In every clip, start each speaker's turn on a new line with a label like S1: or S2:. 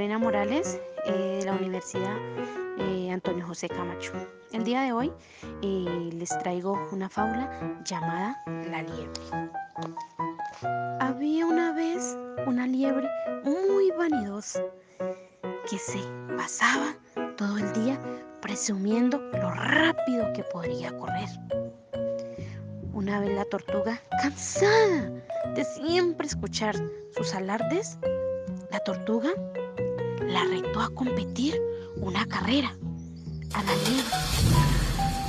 S1: Lorena Morales eh, de la Universidad eh, Antonio José Camacho. El día de hoy eh, les traigo una fábula llamada La liebre. Había una vez una liebre muy vanidosa que se pasaba todo el día presumiendo lo rápido que podría correr. Una vez la tortuga, cansada de siempre escuchar sus alardes, la tortuga la retó a competir una carrera a la liebre.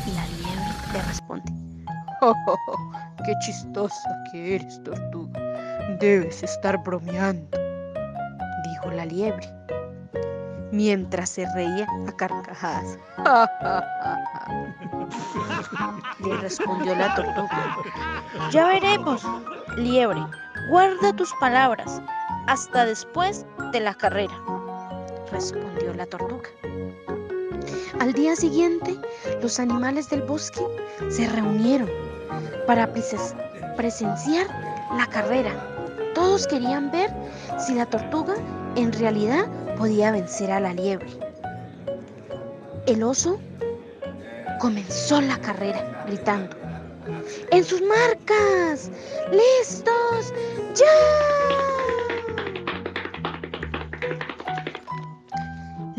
S1: Y la liebre le responde,
S2: oh, oh, oh, ¡Qué chistosa que eres, tortuga! Debes estar bromeando,
S1: dijo la liebre, mientras se reía a carcajadas. Le respondió la tortuga. Ya veremos, liebre, guarda tus palabras hasta después de la carrera, respondió la tortuga. Al día siguiente, los animales del bosque se reunieron para presenciar la carrera. Todos querían ver si la tortuga en realidad podía vencer a la liebre. El oso comenzó la carrera gritando, ¡En sus marcas! ¡Listos! ¡Ya!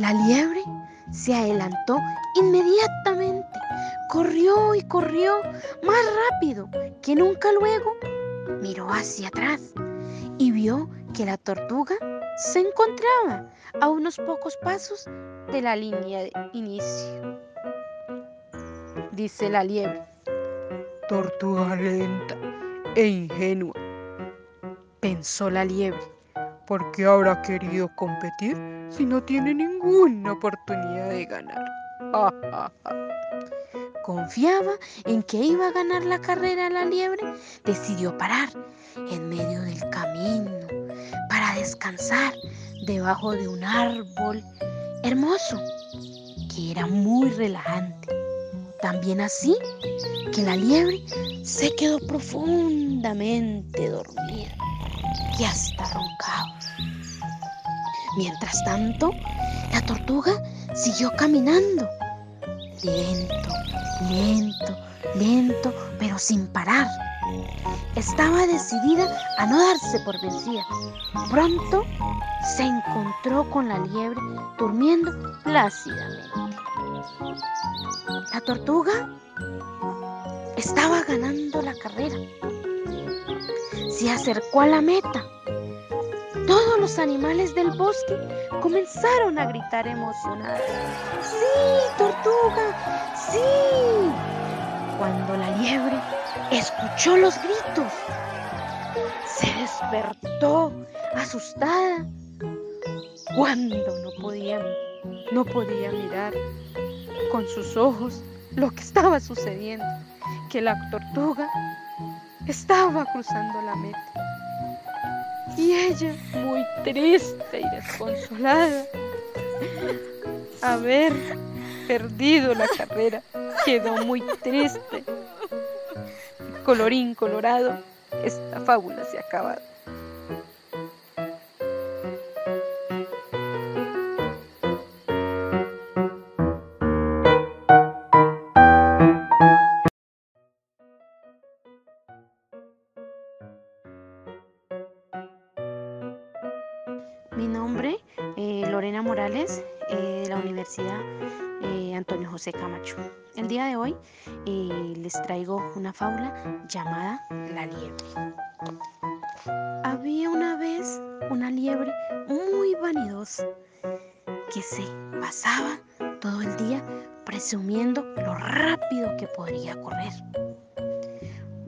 S1: La liebre se adelantó inmediatamente, corrió y corrió más rápido que nunca luego. Miró hacia atrás y vio que la tortuga se encontraba a unos pocos pasos de la línea de inicio. Dice la liebre.
S2: Tortuga lenta e ingenua, pensó la liebre. ¿Por qué habrá querido competir si no tiene ninguna oportunidad de ganar?
S1: Confiaba en que iba a ganar la carrera la liebre, decidió parar en medio del camino para descansar debajo de un árbol hermoso que era muy relajante. También así que la liebre se quedó profundamente dormida y hasta roncaba. Mientras tanto, la tortuga siguió caminando, lento, lento, lento, pero sin parar. Estaba decidida a no darse por vencida. Pronto se encontró con la liebre durmiendo plácidamente. La tortuga estaba ganando la carrera. Se acercó a la meta todos los animales del bosque comenzaron a gritar emocionados. ¡Sí, tortuga! ¡Sí! Cuando la liebre escuchó los gritos, se despertó asustada. Cuando no podía, no podía mirar con sus ojos lo que estaba sucediendo, que la tortuga estaba cruzando la meta. Y ella, muy triste y desconsolada, haber perdido la carrera, quedó muy triste. Colorín colorado, esta fábula se ha acabado. José. El día de hoy les traigo una fábula llamada La liebre. Había una vez una liebre muy vanidosa que se pasaba todo el día presumiendo lo rápido que podría correr.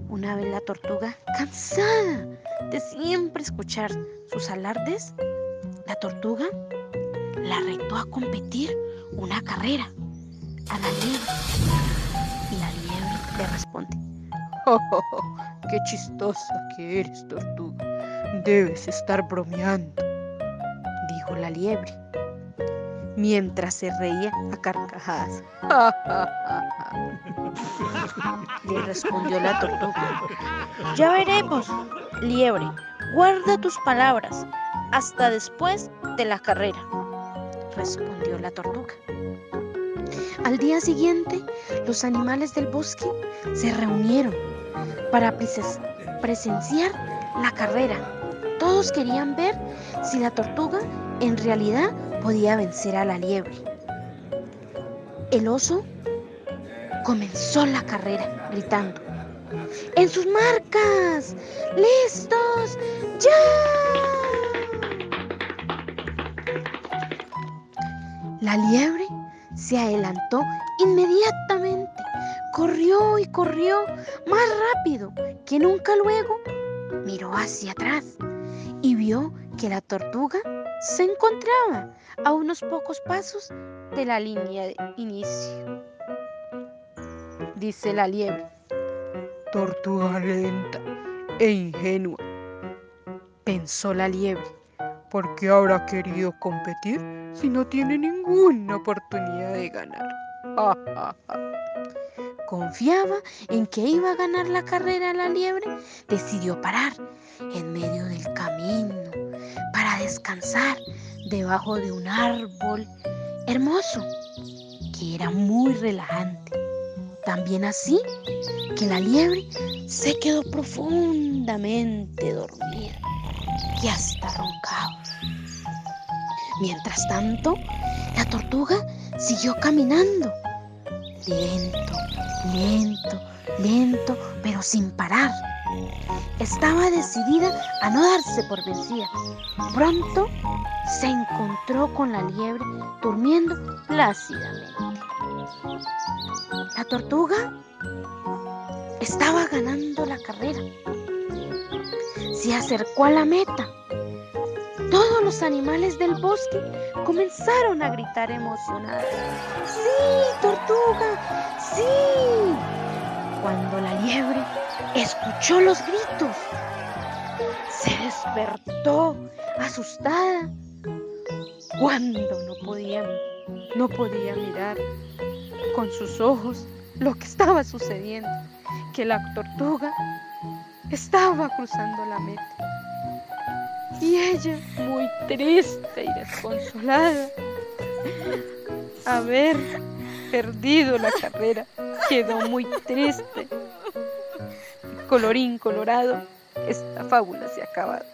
S1: Una vez la tortuga, cansada de siempre escuchar sus alardes, la tortuga la retó a competir una carrera a la liebre. Y la liebre le responde,
S2: oh, ¡Qué chistosa que eres, tortuga! Debes estar bromeando,
S1: dijo la liebre, mientras se reía a carcajadas. Le respondió la tortuga. Ya veremos, liebre, guarda tus palabras hasta después de la carrera, respondió la tortuga. Al día siguiente, los animales del bosque se reunieron para presenciar la carrera. Todos querían ver si la tortuga en realidad podía vencer a la liebre. El oso comenzó la carrera gritando, ¡En sus marcas! ¡Listos! ¡Ya! La liebre se adelantó inmediatamente, corrió y corrió más rápido que nunca luego, miró hacia atrás y vio que la tortuga se encontraba a unos pocos pasos de la línea de inicio. Dice la liebre.
S2: Tortuga lenta e ingenua, pensó la liebre. ¿Por qué habrá querido competir si no tiene ninguna oportunidad de ganar?
S1: Confiaba en que iba a ganar la carrera la liebre, decidió parar en medio del camino para descansar debajo de un árbol hermoso que era muy relajante. También así que la liebre se quedó profundamente dormida y hasta roncaba. Mientras tanto, la tortuga siguió caminando, lento, lento, lento, pero sin parar. Estaba decidida a no darse por vencida. Pronto se encontró con la liebre durmiendo plácidamente. La tortuga estaba ganando la carrera. Se acercó a la meta los animales del bosque comenzaron a gritar emocionados. ¡Sí, tortuga! ¡Sí! Cuando la liebre escuchó los gritos, se despertó asustada. Cuando no podía, no podía mirar con sus ojos lo que estaba sucediendo, que la tortuga estaba cruzando la meta. Y ella, muy triste y desconsolada, haber perdido la carrera, quedó muy triste. Colorín colorado, esta fábula se ha acabado.